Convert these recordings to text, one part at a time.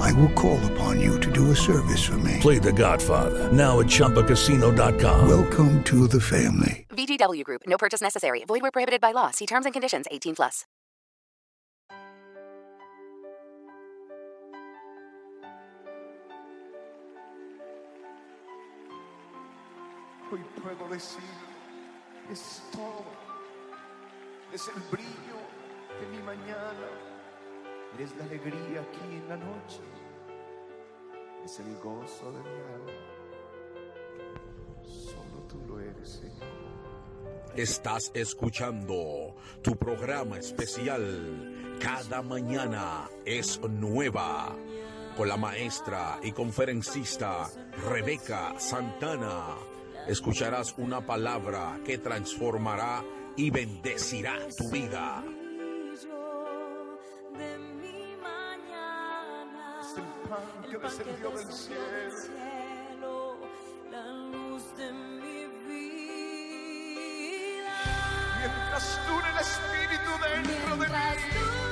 I will call upon you to do a service for me. Play The Godfather now at ChumbaCasino.com. Welcome to the family. VGW Group. No purchase necessary. Void where prohibited by law. See terms and conditions. 18 plus. Hoy puedo decir, es todo. Es el brillo de mi mañana. Es la alegría aquí en la noche. Es el gozo de mi alma. Solo tú lo eres, Señor. Estás escuchando tu programa especial Cada mañana es nueva con la maestra y conferencista Rebeca Santana. Escucharás una palabra que transformará y bendecirá tu vida. Descendió del cielo. Mientras dure el Espíritu dentro de mí.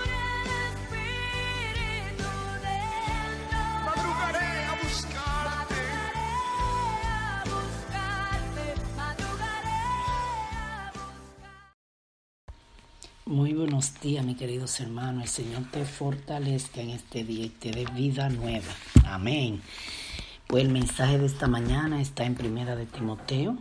Buenos días, mis queridos hermanos. El Señor te fortalezca en este día y te dé vida nueva. Amén. Pues el mensaje de esta mañana está en Primera de Timoteo.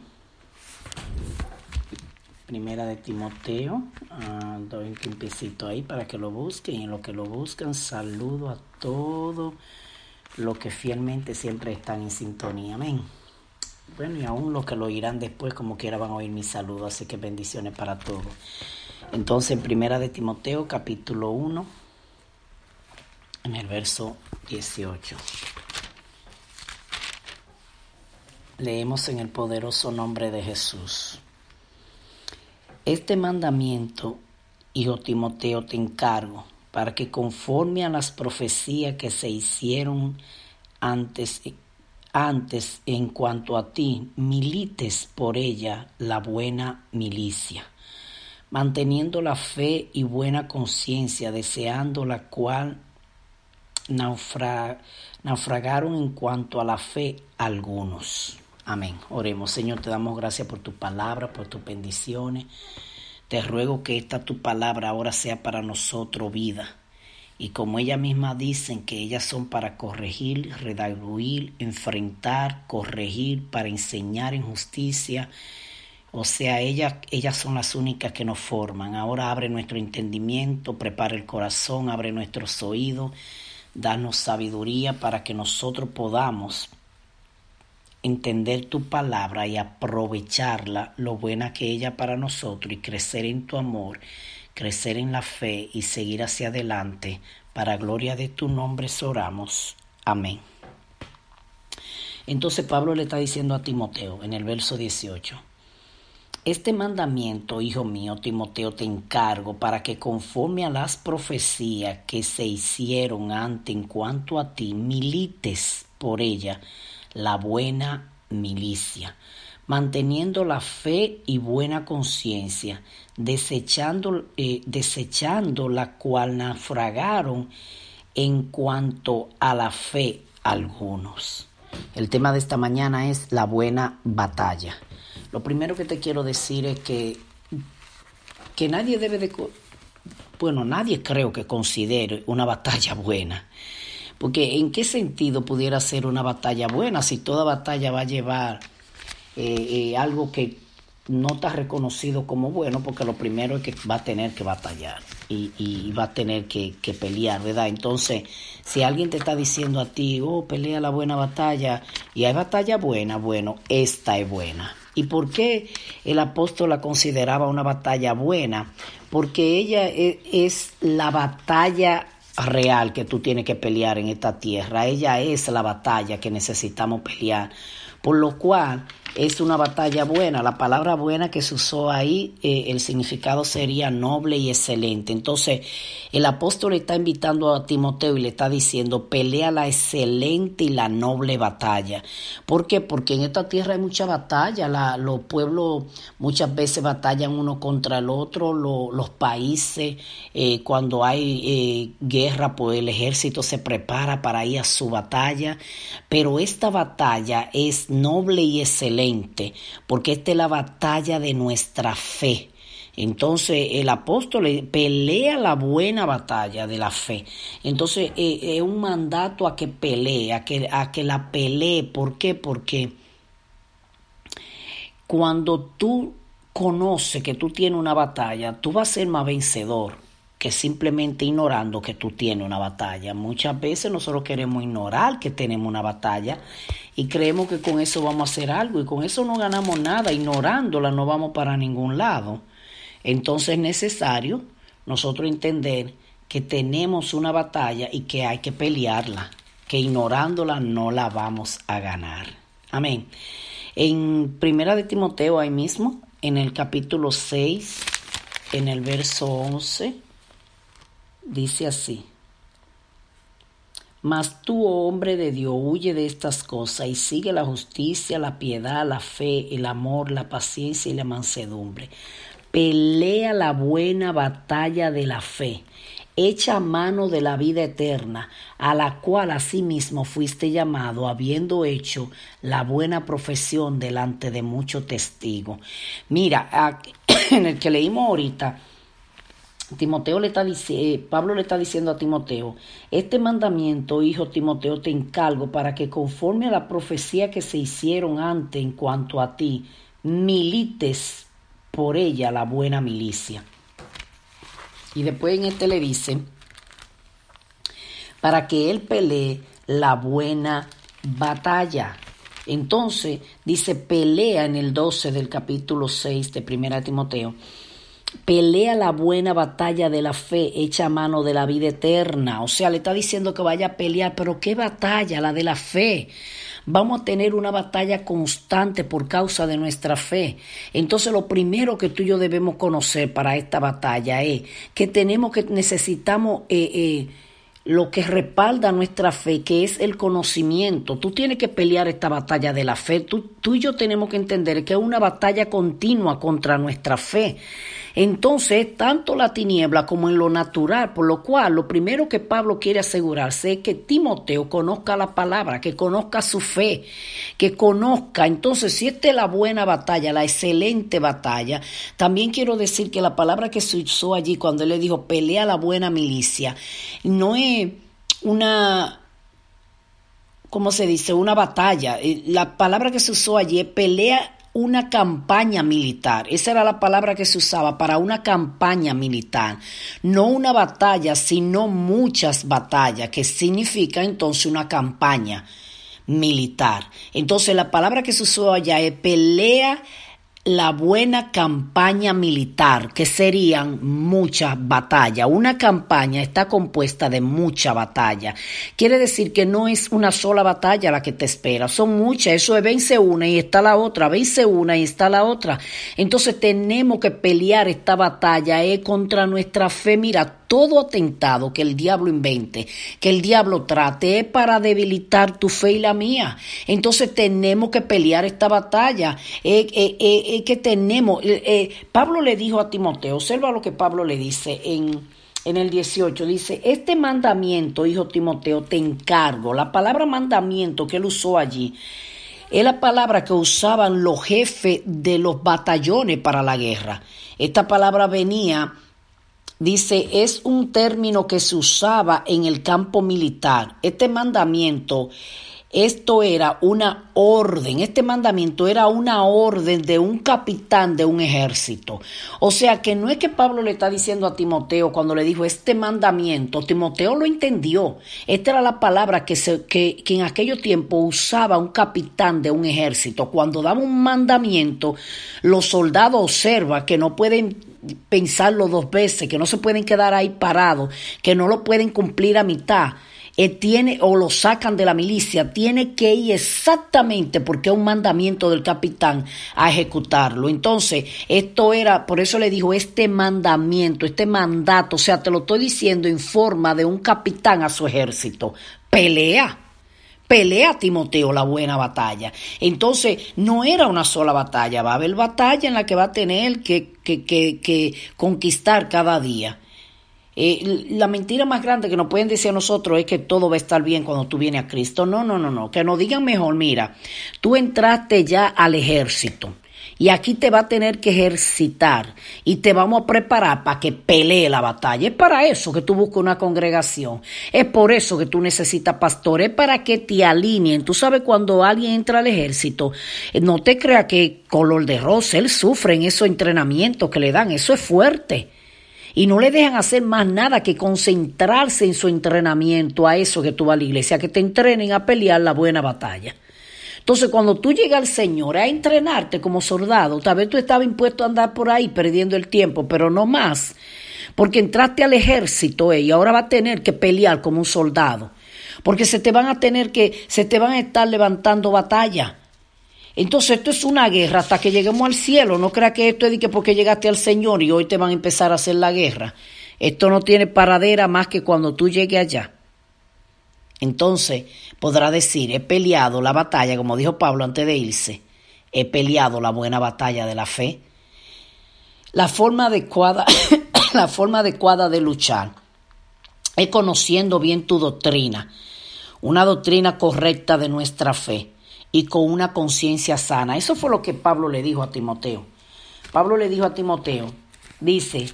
Primera de Timoteo. Ah, doy un tiempecito ahí para que lo busquen. Y en lo que lo buscan, saludo a todos los que fielmente siempre están en sintonía. Amén. Bueno, y aún los que lo oirán después, como quiera, van a oír mi saludo. Así que bendiciones para todos. Entonces, en Primera de Timoteo, capítulo 1, en el verso 18. Leemos en el poderoso nombre de Jesús. Este mandamiento, hijo Timoteo, te encargo, para que conforme a las profecías que se hicieron antes, antes en cuanto a ti, milites por ella la buena milicia manteniendo la fe y buena conciencia, deseando la cual naufra, naufragaron en cuanto a la fe algunos. Amén. Oremos, Señor, te damos gracias por tu palabra, por tus bendiciones. Te ruego que esta tu palabra ahora sea para nosotros vida. Y como ella misma dicen que ellas son para corregir, redarguir, enfrentar, corregir, para enseñar en justicia, o sea, ellas, ellas son las únicas que nos forman. Ahora abre nuestro entendimiento, prepara el corazón, abre nuestros oídos, danos sabiduría para que nosotros podamos entender tu palabra y aprovecharla, lo buena que ella para nosotros, y crecer en tu amor, crecer en la fe y seguir hacia adelante. Para gloria de tu nombre oramos. Amén. Entonces Pablo le está diciendo a Timoteo en el verso 18. Este mandamiento, hijo mío, Timoteo, te encargo para que conforme a las profecías que se hicieron antes en cuanto a ti, milites por ella la buena milicia, manteniendo la fe y buena conciencia, desechando, eh, desechando la cual naufragaron en cuanto a la fe algunos. El tema de esta mañana es la buena batalla. Lo primero que te quiero decir es que, que nadie debe de... Bueno, nadie creo que considere una batalla buena. Porque ¿en qué sentido pudiera ser una batalla buena si toda batalla va a llevar eh, eh, algo que no está reconocido como bueno? Porque lo primero es que va a tener que batallar y, y va a tener que, que, pelear, ¿verdad? Entonces, si alguien te está diciendo a ti, oh, pelea la buena batalla y hay batalla buena, bueno, esta es buena. ¿Y por qué el apóstol la consideraba una batalla buena? Porque ella e, es la batalla real que tú tienes que pelear en esta tierra. Ella es la batalla que necesitamos pelear. Por lo cual es una batalla buena. La palabra buena que se usó ahí, eh, el significado sería noble y excelente. Entonces, el apóstol está invitando a Timoteo y le está diciendo, pelea la excelente y la noble batalla. ¿Por qué? Porque en esta tierra hay mucha batalla. La, los pueblos muchas veces batallan uno contra el otro. los países, eh, cuando hay eh, guerra, pues el ejército se prepara para ir a su batalla. Pero esta batalla es noble y excelente porque esta es la batalla de nuestra fe. Entonces el apóstol pelea la buena batalla de la fe. Entonces eh, es un mandato a que pelee, a que, a que la pelee. ¿Por qué? Porque cuando tú conoces que tú tienes una batalla, tú vas a ser más vencedor que simplemente ignorando que tú tienes una batalla. Muchas veces nosotros queremos ignorar que tenemos una batalla y creemos que con eso vamos a hacer algo y con eso no ganamos nada, ignorándola no vamos para ningún lado. Entonces es necesario nosotros entender que tenemos una batalla y que hay que pelearla, que ignorándola no la vamos a ganar. Amén. En Primera de Timoteo ahí mismo, en el capítulo 6, en el verso 11, dice así. Mas tú, oh hombre de Dios, huye de estas cosas y sigue la justicia, la piedad, la fe, el amor, la paciencia y la mansedumbre. Pelea la buena batalla de la fe. Echa mano de la vida eterna, a la cual asimismo fuiste llamado, habiendo hecho la buena profesión delante de muchos testigos. Mira, en el que leímos ahorita, Timoteo le está eh, Pablo le está diciendo a Timoteo, este mandamiento, hijo Timoteo, te encargo para que conforme a la profecía que se hicieron antes en cuanto a ti, milites por ella la buena milicia. Y después en este le dice, para que él pelee la buena batalla. Entonces dice, pelea en el 12 del capítulo 6 de 1 Timoteo pelea la buena batalla de la fe, echa mano de la vida eterna. O sea, le está diciendo que vaya a pelear, pero ¿qué batalla? La de la fe. Vamos a tener una batalla constante por causa de nuestra fe. Entonces lo primero que tú y yo debemos conocer para esta batalla es que tenemos que necesitamos eh, eh, lo que respalda nuestra fe, que es el conocimiento. Tú tienes que pelear esta batalla de la fe. Tú, tú y yo tenemos que entender que es una batalla continua contra nuestra fe. Entonces, tanto la tiniebla como en lo natural, por lo cual lo primero que Pablo quiere asegurarse es que Timoteo conozca la palabra, que conozca su fe, que conozca. Entonces, si esta es la buena batalla, la excelente batalla, también quiero decir que la palabra que se usó allí cuando él le dijo pelea la buena milicia, no es una ¿cómo se dice? Una batalla. Eh, la palabra que se usó allí es pelea una campaña militar. Esa era la palabra que se usaba para una campaña militar. No una batalla, sino muchas batallas, que significa entonces una campaña militar. Entonces la palabra que se usó allá es pelea la buena campaña militar, que serían muchas batallas. Una campaña está compuesta de mucha batalla. Quiere decir que no es una sola batalla la que te espera, son muchas. Eso es vence una y está la otra, vence una y está la otra. Entonces tenemos que pelear esta batalla es contra nuestra fe. Mira, todo atentado que el diablo invente, que el diablo trate, para debilitar tu fe y la mía. Entonces tenemos que pelear esta batalla. Eh, eh, eh, que tenemos. Pablo le dijo a Timoteo, observa lo que Pablo le dice en, en el 18 dice, este mandamiento, hijo Timoteo, te encargo. La palabra mandamiento que él usó allí es la palabra que usaban los jefes de los batallones para la guerra. Esta palabra venía Dice, es un término que se usaba en el campo militar. Este mandamiento, esto era una orden, este mandamiento era una orden de un capitán de un ejército. O sea que no es que Pablo le está diciendo a Timoteo cuando le dijo este mandamiento, Timoteo lo entendió. Esta era la palabra que, se, que, que en aquellos tiempos usaba un capitán de un ejército. Cuando daba un mandamiento, los soldados observan que no pueden pensarlo dos veces, que no se pueden quedar ahí parados, que no lo pueden cumplir a mitad. eh, tiene o lo sacan de la milicia, tiene que ir exactamente porque es un mandamiento del capitán a ejecutarlo. Entonces, esto era, por eso le dijo, este mandamiento, este mandato, o sea, te lo estoy diciendo en forma de un capitán a su ejército. Pelea pelea Timoteo la buena batalla. Entonces, no era una sola batalla, va a haber batalla en la que va a tener que, que, que, conquistar cada día. Eh, la mentira más grande que nos pueden decir a nosotros es que todo va a estar bien cuando tú vienes a Cristo. No, no, no, no. Que nos digan mejor, mira, tú entraste ya al ejército. Y aquí te va a tener que ejercitar y te vamos a preparar para que pelee la batalla. Es para eso que tú buscas una congregación. Es por eso que tú necesitas pastores, para que te alineen. Tú sabes cuando alguien entra al ejército, eh, no te creas que color de rosa, él sufre en esos entrenamientos que le dan. Eso es fuerte y no le dejan hacer más nada que concentrarse en su entrenamiento a eso que tú vas a la iglesia, que te entrenen a pelear la buena batalla. Entonces, cuando tú llegas al Señor a entrenarte como soldado, tal vez tú estabas impuesto a andar por ahí perdiendo el tiempo, pero no más, porque entraste al ejército eh, y ahora va a tener que pelear como un soldado, porque se te van a tener que, se te van a estar levantando batalla. Entonces esto es una guerra hasta que lleguemos al cielo. No creas que esto es porque llegaste al Señor y hoy te van a empezar a hacer la guerra. Esto no tiene paradera más que cuando tú llegues allá. Entonces podrá decir, he peleado la batalla, como dijo Pablo antes de irse, he peleado la buena batalla de la fe. La forma adecuada, la forma adecuada de luchar es conociendo bien tu doctrina, una doctrina correcta de nuestra fe y con una conciencia sana. Eso fue lo que Pablo le dijo a Timoteo. Pablo le dijo a Timoteo, dice,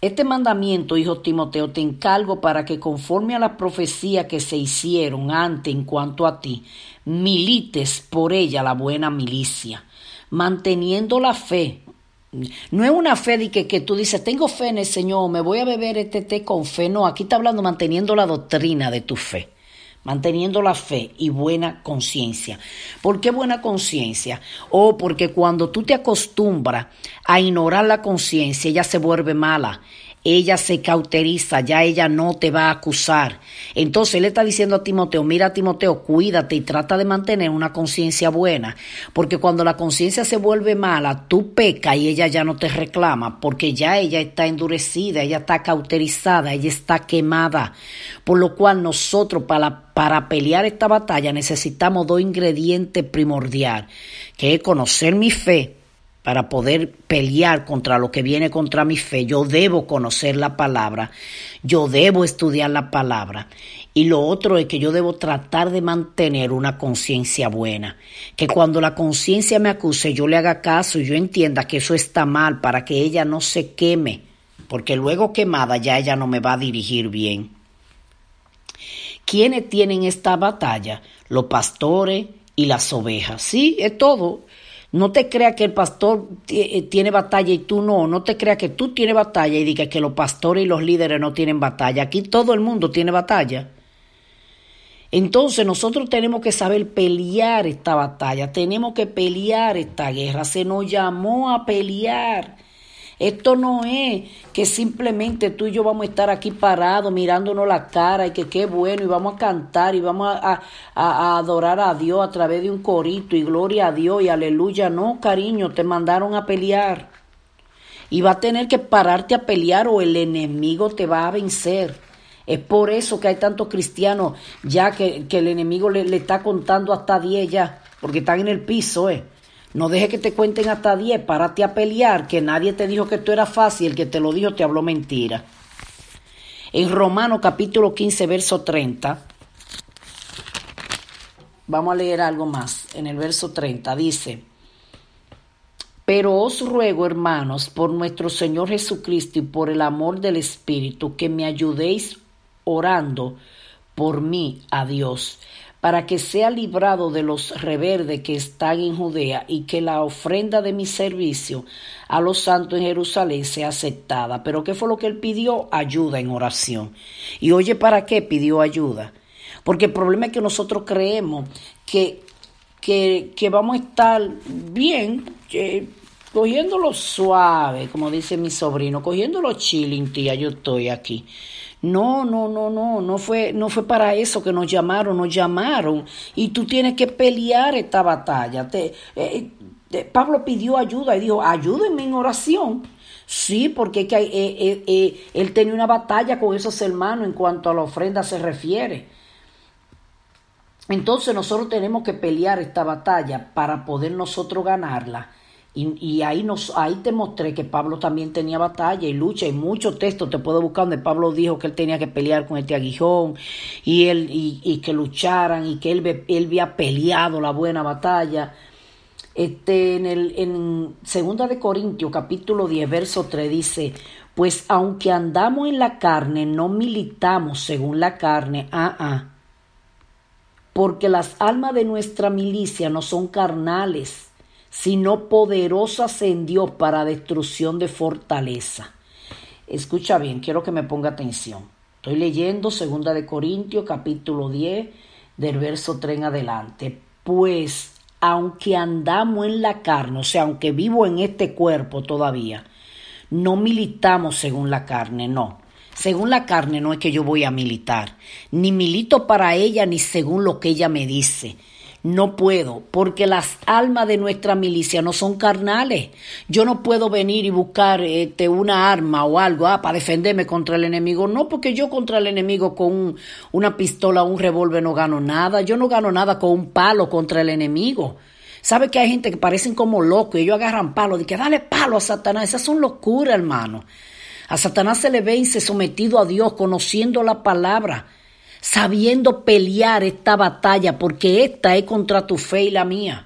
este mandamiento, hijo Timoteo, te encargo para que conforme a las profecías que se hicieron antes en cuanto a ti, milites por ella la buena milicia, manteniendo la fe. No es una fe de que, que tú dices, tengo fe en el Señor, me voy a beber este té con fe. No, aquí está hablando manteniendo la doctrina de tu fe manteniendo la fe y buena conciencia. ¿Por qué buena conciencia? O porque cuando tú te acostumbras a ignorar la conciencia, ella se vuelve mala ella se cauteriza, ya ella no te va a acusar. Entonces él está diciendo a Timoteo, mira Timoteo, cuídate y trata de mantener una conciencia buena, porque cuando la conciencia se vuelve mala, tú pecas y ella ya no te reclama, porque ya ella está endurecida, ella está cauterizada, ella está quemada. Por lo cual nosotros para, para pelear esta batalla necesitamos dos ingredientes primordiales, que es conocer mi fe, para poder pelear contra lo que viene contra mi fe, yo debo conocer la palabra, yo debo estudiar la palabra. Y lo otro es que yo debo tratar de mantener una conciencia buena, que cuando la conciencia me acuse yo le haga caso y yo entienda que eso está mal para que ella no se queme, porque luego quemada ya ella no me va a dirigir bien. ¿Quiénes tienen esta batalla? Los pastores y las ovejas. Sí, es todo. No te creas que el pastor eh, tiene batalla y tú no. No te creas que tú tienes batalla y digas que los pastores y los líderes no tienen batalla. Aquí todo el mundo tiene batalla. Entonces nosotros tenemos que saber pelear esta batalla, tenemos que pelear esta guerra. Se nos llamó a pelear. Esto no es que simplemente tú y yo vamos a estar aquí parados mirándonos la cara y que qué bueno y vamos a cantar y vamos a, adorar a Dios a través de un corito y gloria a Dios y aleluya. No, cariño, te mandaron a pelear. Y va a tener que pararte a pelear o el enemigo te va a vencer. Es por eso que hay tantos cristianos ya que, el enemigo le, le, está contando hasta 10 ya, porque están en el piso, ¿eh? No deje que te cuenten hasta 10, párate a pelear, que nadie te dijo que esto era fácil, el que te lo dijo te habló mentira. En Romano capítulo 15, verso 30, vamos a leer algo más. En el verso 30 dice, pero os ruego, hermanos, por nuestro Señor Jesucristo y por el amor del Espíritu, que me ayudéis orando por mí a Dios para que sea librado de los reverdes que están en Judea y que la ofrenda de mi servicio a los santos en Jerusalén sea aceptada. Pero ¿qué fue lo que él pidió? Ayuda en oración. Y oye, ¿para qué pidió ayuda? Porque el problema es que nosotros creemos que, que, que vamos a estar bien, cogiéndolo suave, como dice mi sobrino, cogiéndolo chilling, tía, yo estoy aquí. No, no, no, no, no fue, no fue para eso que nos llamaron, nos llamaron y tú tienes que pelear esta batalla. Te, eh, Pablo pidió ayuda y dijo, ayúdenme en oración. Sí, porque que, eh, eh, él tenía una batalla con esos hermanos en cuanto a la ofrenda se refiere. Entonces nosotros tenemos que pelear esta batalla para poder nosotros ganarla. Y, ahí, nos, ahí te mostré que Pablo también tenía batalla y lucha. Y muchos textos te puedo buscar donde Pablo dijo que él tenía que pelear con este aguijón y, él, y, que lucharan y que él, él había peleado la buena batalla. Este, en, el, en Segunda de Corintios capítulo 10 verso 3 dice, pues aunque andamos en la carne, no militamos según la carne, ah, ah, porque las almas de nuestra milicia no son carnales, sino poderosas en Dios para destrucción de fortaleza. Escucha bien, quiero que me ponga atención. Estoy leyendo Segunda de Corintios capítulo 10 del verso 3 en adelante. Pues aunque andamos en la carne, o sea, aunque vivo en este cuerpo todavía, no militamos según la carne, no. Según la carne no es que yo voy a militar, ni milito para ella ni según lo que ella me dice, no puedo, porque las almas de nuestra milicia no son carnales. Yo no puedo venir y buscar este, una arma o algo ah, para defenderme contra el enemigo. No, porque yo contra el enemigo con una pistola o un revólver no gano nada. Yo no gano nada con un palo contra el enemigo. ¿Sabe que hay gente que parecen como locos y ellos agarran palo? De que dale palo a Satanás. Esas son locuras, hermano. A Satanás se le vence sometido a Dios, conociendo la palabra sabiendo pelear esta batalla, porque esta es contra tu fe y la mía.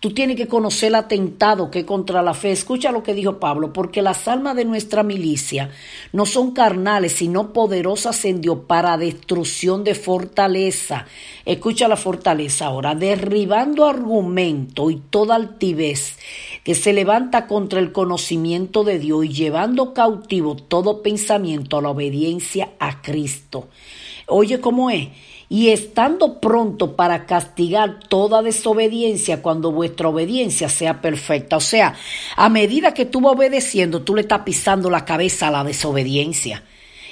Tú tienes que conocer el atentado que contra la fe. Escucha lo que dijo Pablo, porque las almas de nuestra milicia no son carnales, sino poderosas en Dios para destrucción de fortaleza. Escucha la fortaleza ahora, derribando argumento y toda altivez que se levanta contra el conocimiento de Dios y llevando cautivo todo pensamiento a la obediencia a Cristo. Oye cómo es. Y estando pronto para castigar toda desobediencia cuando vuestra obediencia sea perfecta. O sea, a medida que tú vas obedeciendo, tú le estás pisando la cabeza a la desobediencia.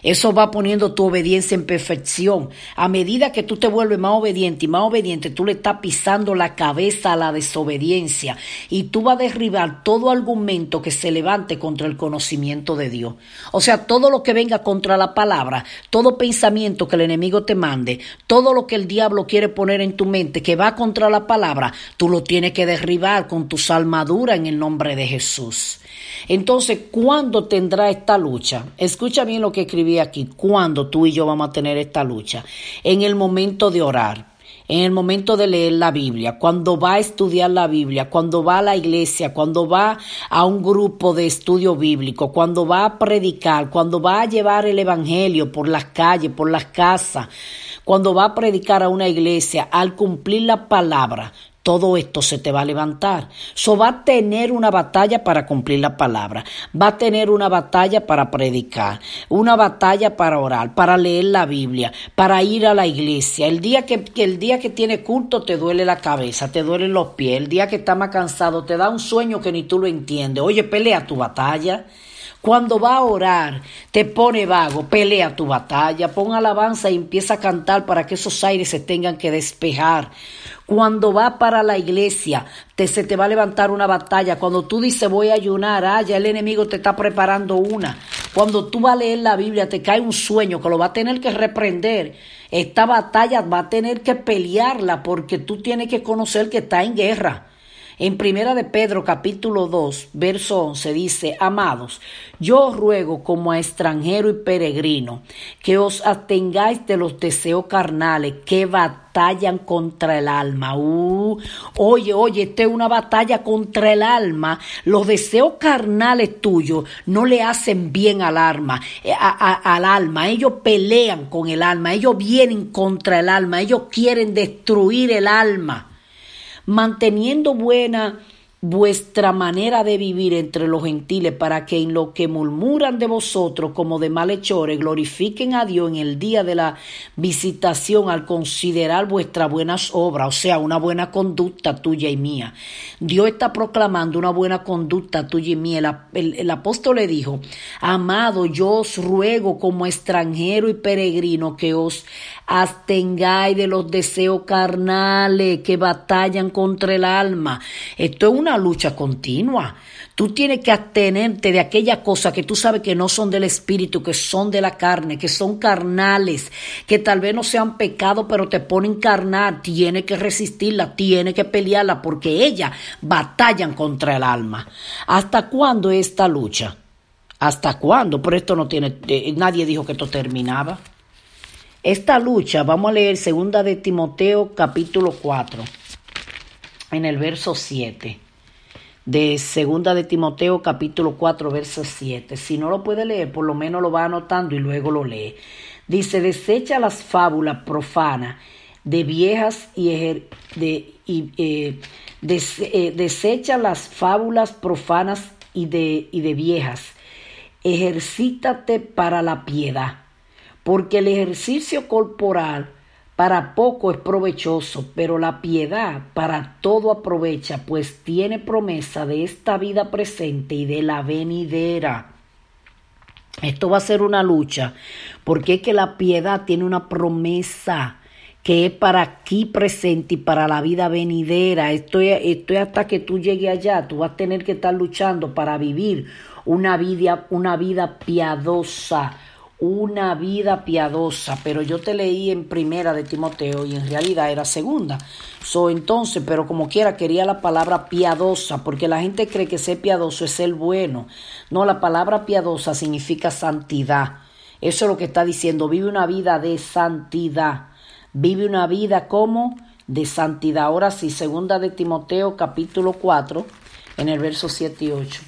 Eso va poniendo tu obediencia en perfección. A medida que tú te vuelves más obediente y más obediente, tú le estás pisando la cabeza a la desobediencia y tú vas a derribar todo argumento que se levante contra el conocimiento de Dios. O sea, todo lo que venga contra la palabra, todo pensamiento que el enemigo te mande, todo lo que el diablo quiere poner en tu mente que va contra la palabra, tú lo tienes que derribar con tu armaduras en el nombre de Jesús. Entonces, ¿cuándo tendrá esta lucha? Escucha bien lo que escribí aquí. ¿Cuándo tú y yo vamos a tener esta lucha? En el momento de orar en el momento de leer la Biblia, cuando va a estudiar la Biblia, cuando va a la iglesia, cuando va a un grupo de estudio bíblico, cuando va a predicar, cuando va a llevar el Evangelio por las calles, por las casas, cuando va a predicar a una iglesia, al cumplir la palabra, todo esto se te va a levantar. So va a tener una batalla para cumplir la palabra, va a tener una batalla para predicar, una batalla para orar, para leer la Biblia, para ir a la iglesia. El día que, el día que tiene culto te duele la cabeza, te duelen los pies, el día que está más cansado te da un sueño que ni tú lo entiendes. Oye, pelea tu batalla. Cuando va a orar, te pone vago, pelea tu batalla, pon alabanza y empieza a cantar para que esos aires se tengan que despejar. Cuando va para la iglesia, te, se te va a levantar una batalla. Cuando tú dices voy a ayunar, ah, ya el enemigo te está preparando una. Cuando tú vas a leer la Biblia, te cae un sueño que lo va a tener que reprender. Esta batalla va a tener que pelearla porque tú tienes que conocer que está en guerra. En Primera de Pedro capítulo 2, verso 11 dice, Amados, yo ruego como a extranjero y peregrino que os atengáis de los deseos carnales que batallan contra el alma. Uh, oye, oye, esta es una batalla contra el alma. Los deseos carnales tuyos no le hacen bien al alma, eh, al alma. Ellos pelean con el alma, ellos vienen contra el alma, ellos quieren destruir el alma manteniendo buena vuestra manera de vivir entre los gentiles para que en lo que murmuran de vosotros como de malhechores glorifiquen a Dios en el día de la visitación al considerar vuestras buenas obras, o sea, una buena conducta tuya y mía. Dios está proclamando una buena conducta tuya y mía. El, apóstol le dijo, amado, yo os ruego como extranjero y peregrino que os abstengáis de los deseos carnales que batallan contra el alma. Esto es una lucha continua. Tú tienes que abstenerte de aquellas cosas que tú sabes que no son del espíritu, que son de la carne, que son carnales, que tal vez no sean pecado, pero te ponen carnal. Tienes que resistirla, tienes que pelearla, porque ellas batallan contra el alma. ¿Hasta cuándo esta lucha? ¿Hasta cuándo? Por esto no tiene, eh, nadie dijo que esto terminaba. Esta lucha, vamos a leer segunda de Timoteo capítulo 4, en el verso 7. De segunda de Timoteo capítulo 4, verso 7. Si no lo puede leer, por lo menos lo va anotando y luego lo lee. Dice, desecha las fábulas profanas de viejas y, de, y eh, eh, desecha las fábulas profanas y de, y de viejas. Ejercítate para la piedad porque el ejercicio corporal para poco es provechoso, pero la piedad para todo aprovecha, pues tiene promesa de esta vida presente y de la venidera. Esto va a ser una lucha, porque es que la piedad tiene una promesa que es para aquí presente y para la vida venidera. Esto es, hasta que tú llegues allá, tú vas a tener que estar luchando para vivir una vida, una vida piadosa, una vida piadosa, pero yo te leí en primera de Timoteo y en realidad era segunda. So, entonces, pero como quiera quería la palabra piadosa, porque la gente cree que ser piadoso es ser bueno. No, la palabra piadosa significa santidad. Eso es lo que está diciendo, vive una vida de santidad. Vive una vida como de santidad. Ahora sí, segunda de Timoteo capítulo 4, en el verso 7 y 8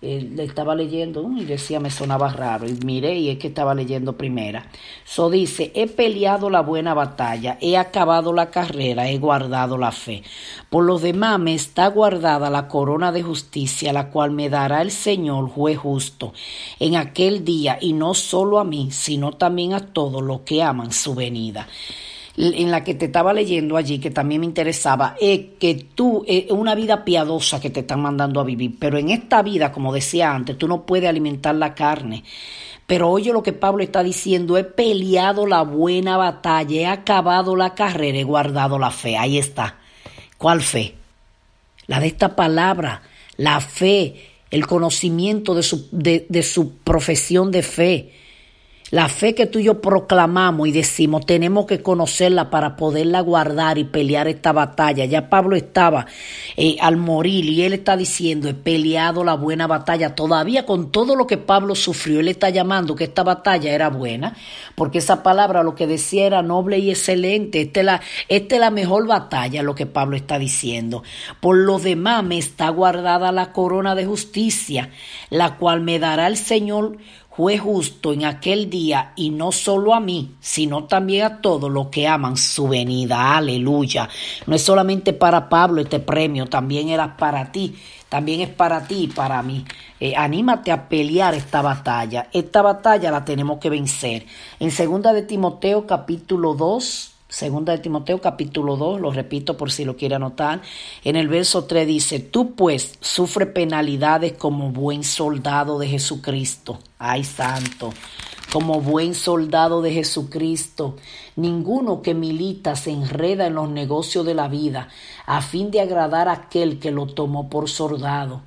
le estaba leyendo y decía me sonaba raro y miré y es que estaba leyendo primera. So dice, he peleado la buena batalla, he acabado la carrera, he guardado la fe. Por lo demás me está guardada la corona de justicia, la cual me dará el Señor juez justo en aquel día y no solo a mí, sino también a todos los que aman su venida en la que te estaba leyendo allí, que también me interesaba, es que tú, es una vida piadosa que te están mandando a vivir, pero en esta vida, como decía antes, tú no puedes alimentar la carne. Pero oye lo que Pablo está diciendo, he peleado la buena batalla, he acabado la carrera, he guardado la fe. Ahí está. ¿Cuál fe? La de esta palabra, la fe, el conocimiento de su, de, de su profesión de fe la fe que tú y yo proclamamos y decimos, tenemos que conocerla para poderla guardar y pelear esta batalla. Ya Pablo estaba eh, al morir y él está diciendo, he peleado la buena batalla. Todavía con todo lo que Pablo sufrió, él está llamando que esta batalla era buena, porque esa palabra lo que decía era noble y excelente. Esta es la, esta es la mejor batalla, lo que Pablo está diciendo. Por lo demás me está guardada la corona de justicia, la cual me dará el Señor fue justo en aquel día y no solo a mí, sino también a todos los que aman su venida. Aleluya. No es solamente para Pablo este premio, también era para ti. También es para ti y para mí. Eh, anímate a pelear esta batalla. Esta batalla la tenemos que vencer. En segunda de Timoteo capítulo 2, Segunda de Timoteo capítulo 2, lo repito por si lo quiere anotar. En el verso 3 dice, tú pues sufre penalidades como buen soldado de Jesucristo. Ay, santo. Como buen soldado de Jesucristo. Ninguno que milita se enreda en los negocios de la vida a fin de agradar a aquel que lo tomó por soldado.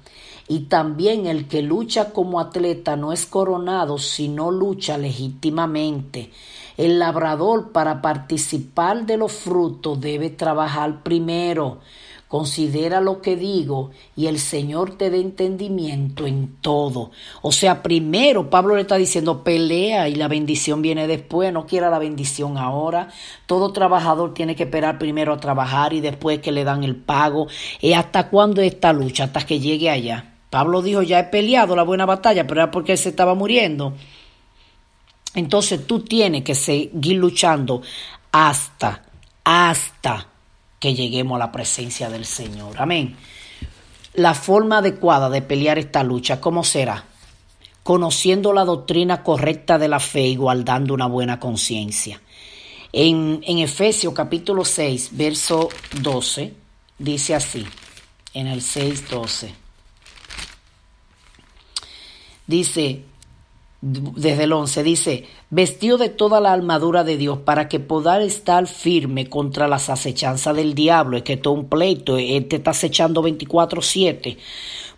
Y también el que lucha como atleta no es coronado si no lucha legítimamente. El labrador para participar de los frutos debe trabajar primero. Considera lo que digo y el Señor te dé entendimiento en todo. O sea, primero Pablo le está diciendo pelea y la bendición viene después. No quiera la bendición ahora. Todo trabajador tiene que esperar primero a trabajar y después que le dan el pago. ¿Y hasta cuándo esta lucha? Hasta que llegue allá. Pablo dijo, ya he peleado la buena batalla, pero era porque él se estaba muriendo. Entonces tú tienes que seguir luchando hasta, hasta que lleguemos a la presencia del Señor. Amén. la forma adecuada de pelear esta lucha, ¿cómo será? Conociendo la doctrina correcta de la fe y guardando una buena conciencia. En, en Efesios capítulo 6, verso 12, dice así, en el 6, 12. Dice, desde el 11, dice, vestido de toda la armadura de Dios para que podáis estar firme contra las acechanzas del diablo. Es que todo un pleito, él te está acechando 24-7.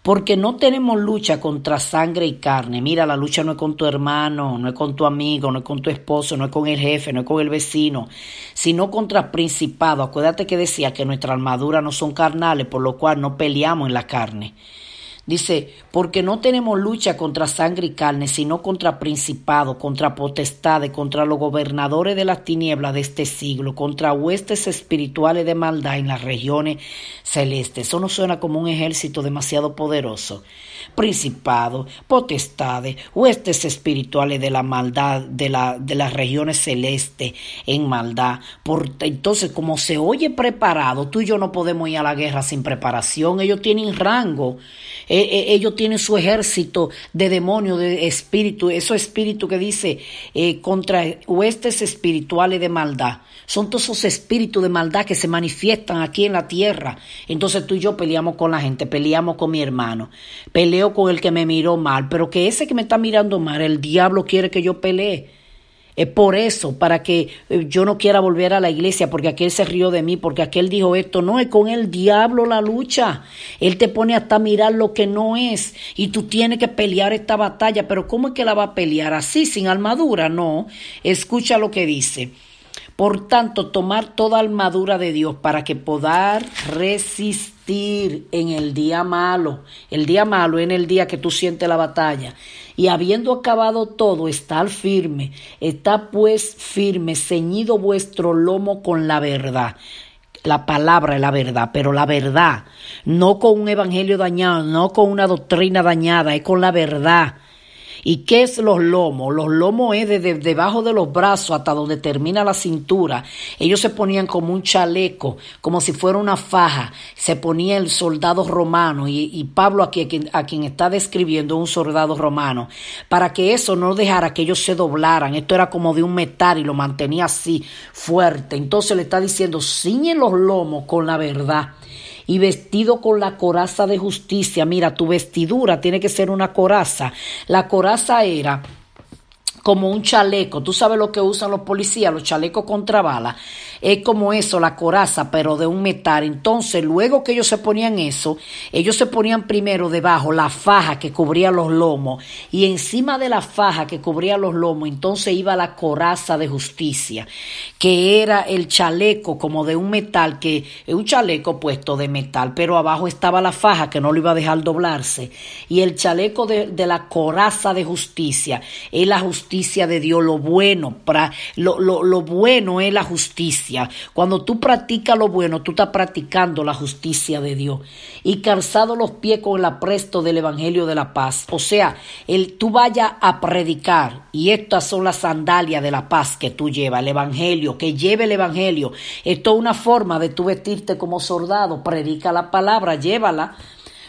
Porque no tenemos lucha contra sangre y carne. Mira, la lucha no es con tu hermano, no es con tu amigo, no es con tu esposo, no es con el jefe, no es con el vecino, sino contra principado. Acuérdate que decía que nuestra armadura no son carnales, por lo cual no peleamos en la carne. Dice, porque no tenemos lucha contra sangre y carne, sino contra principados, contra potestades, contra los gobernadores de las tinieblas de este siglo, contra huestes espirituales de maldad en las regiones celestes. Eso no suena como un ejército demasiado poderoso. Principados, potestades, huestes espirituales de la maldad, de, la, de las regiones celestes en maldad. Por, entonces, como se oye preparado, tú y yo no podemos ir a la guerra sin preparación. Ellos tienen rango. Eh, eh, ellos tienen su ejército de demonios, de espíritu, esos espíritus que dice eh, contra huestes espirituales de maldad. Son todos esos espíritus de maldad que se manifiestan aquí en la tierra. Entonces tú y yo peleamos con la gente, peleamos con mi hermano, con el que me miró mal, pero que ese que me está mirando mal, el diablo quiere que yo pelee. Es por eso, para que eh, yo no quiera volver a la iglesia, porque aquel se rió de mí, porque aquel dijo esto. No, es con el diablo la lucha. Él te pone hasta mirar lo que no es. Y tú tienes que pelear esta batalla. Pero ¿cómo es que la va a pelear? Así, sin armadura. No. Escucha lo que dice. Por tanto, tomar toda armadura de Dios para que podáis resistir en el día malo. El día malo en el día que tú sientes la batalla. Y habiendo acabado todo, estar firme. Está pues firme, ceñido vuestro lomo con la verdad. La palabra es la verdad, pero la verdad, no con un evangelio dañado, no con una doctrina dañada, es con la verdad ¿Y qué es los lomos? Los lomos es desde debajo de los brazos hasta donde termina la cintura. Ellos se ponían como un chaleco, como si fuera una faja. Se ponía el soldado romano y, Pablo aquí a quien, está describiendo un soldado romano, para que eso no dejara que ellos se doblaran. Esto era como de un metal y lo mantenía así fuerte. Entonces le está diciendo, ciñen los lomos con la verdad y vestido con la coraza de justicia. Mira, tu vestidura tiene que ser una coraza. La coraza era como un chaleco. Tú sabes lo que usan los policías, los chalecos contra balas. Es como eso, la coraza, pero de un metal. Entonces, luego que ellos se ponían eso, ellos se ponían primero debajo la faja que cubría los lomos. Y encima de la faja que cubría los lomos, entonces iba la coraza de justicia, que era el chaleco como de un metal, que es un chaleco puesto de metal, pero abajo estaba la faja que no lo iba a dejar doblarse. Y el chaleco de, de la coraza de justicia es la justicia de Dios, lo bueno, para, lo, lo, lo bueno es la justicia. Cuando tú practicas lo bueno, tú estás practicando la justicia de Dios. Y calzado los pies con el apresto del Evangelio de la paz. O sea, el, tú vayas a predicar, y estas son las sandalias de la paz que tú llevas, el Evangelio, que lleve el Evangelio. Esto es una forma de tú vestirte como soldado, predica la palabra, llévala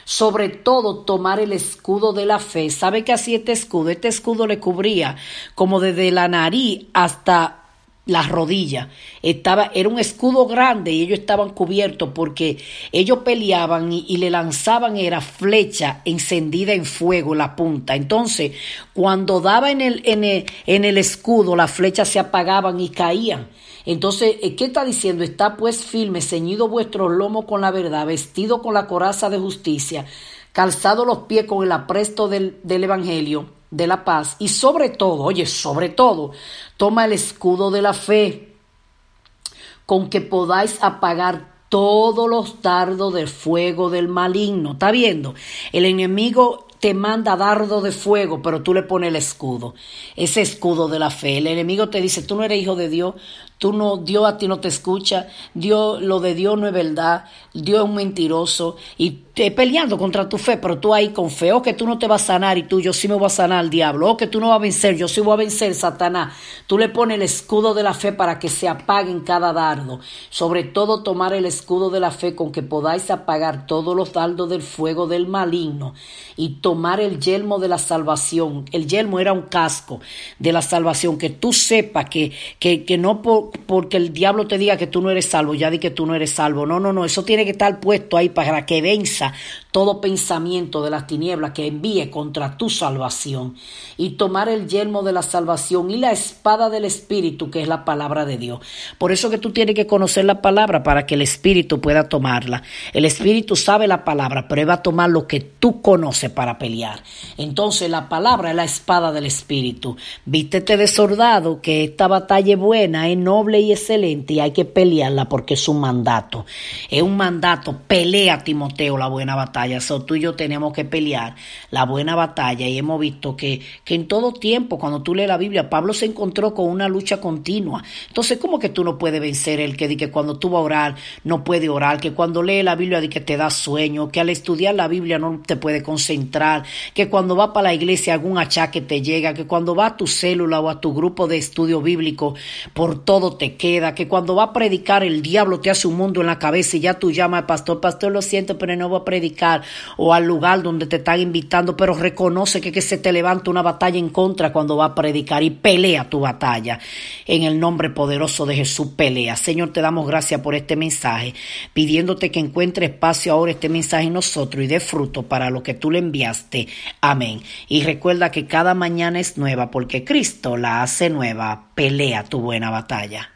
sobre todo tomar el escudo de la fe. ¿Sabe que así este escudo? Este escudo le cubría como desde la nariz hasta las rodillas. Estaba, era un escudo grande y ellos estaban cubiertos porque ellos peleaban y, le lanzaban era flecha encendida en fuego la punta. Entonces, cuando daba en el, en el, en el escudo, las flechas se apagaban y caían. Entonces, eh, ¿qué está diciendo? Está pues firme, ceñido vuestro lomo con la verdad, vestido con la coraza de justicia, calzado los pies con el apresto del, del Evangelio de la paz y sobre todo, oye, sobre todo, toma el escudo de la fe con que podáis apagar todos los dardos de fuego del maligno. ¿Está viendo? El enemigo te manda dardo de fuego, pero tú le pones el escudo, ese escudo de la fe. El enemigo te dice, tú no eres hijo de Dios, tú no, Dios a ti no te escucha, Dios, lo de Dios no es verdad, Dios es un mentiroso y peleando contra tu fe, pero tú ahí con fe, o que tú no te vas a sanar y tú, yo sí me voy a sanar al diablo, o que tú no vas a vencer, yo sí voy a vencer Satanás. Tú le pones el escudo de la fe para que se apague en cada dardo, sobre todo tomar el escudo de la fe con que podáis apagar todos los dardos del fuego del maligno y tomar el yelmo de la salvación. El yelmo era un casco de la salvación, que tú sepas que, que, que no porque el diablo te diga que tú no eres salvo, ya di que tú no eres salvo. No, no, no, eso tiene que estar puesto ahí para que venza casa. Todo pensamiento de las tinieblas que envíe contra tu salvación y tomar el yelmo de la salvación y la espada del Espíritu que es la palabra de Dios. Por eso que tú tienes que conocer la palabra para que el Espíritu pueda tomarla. El Espíritu sabe la palabra, pero él va a tomar lo que tú conoces para pelear. Entonces la palabra es la espada del Espíritu. Vístete de soldado que esta batalla es buena, es noble y excelente y hay que pelearla porque es un mandato. Es un mandato. Pelea, Timoteo, la buena batalla. So, tú y yo tenemos que pelear la buena batalla y hemos visto que, que en todo tiempo, cuando tú lees la Biblia, Pablo se encontró con una lucha continua. Entonces, ¿cómo que tú no puedes vencer el que, que cuando tú vas a orar no puede orar, que cuando lee la Biblia di que te da sueño, que al estudiar la Biblia no te puede concentrar, que cuando va para la iglesia algún achaque te llega, que cuando va a tu célula o a tu grupo de estudio bíblico por todo te queda, que cuando va a predicar el diablo te hace un mundo en la cabeza y ya tú llamas al pastor, pastor lo siento, pero no voy a predicar o al lugar donde te están invitando, pero reconoce que, que se te levanta una batalla en contra cuando va a predicar y pelea tu batalla. En el nombre poderoso de Jesús pelea. Señor, te damos gracias por este mensaje, pidiéndote que encuentre espacio ahora este mensaje en nosotros y dé fruto para lo que tú le enviaste. Amén. Y recuerda que cada mañana es nueva porque Cristo la hace nueva. Pelea tu buena batalla.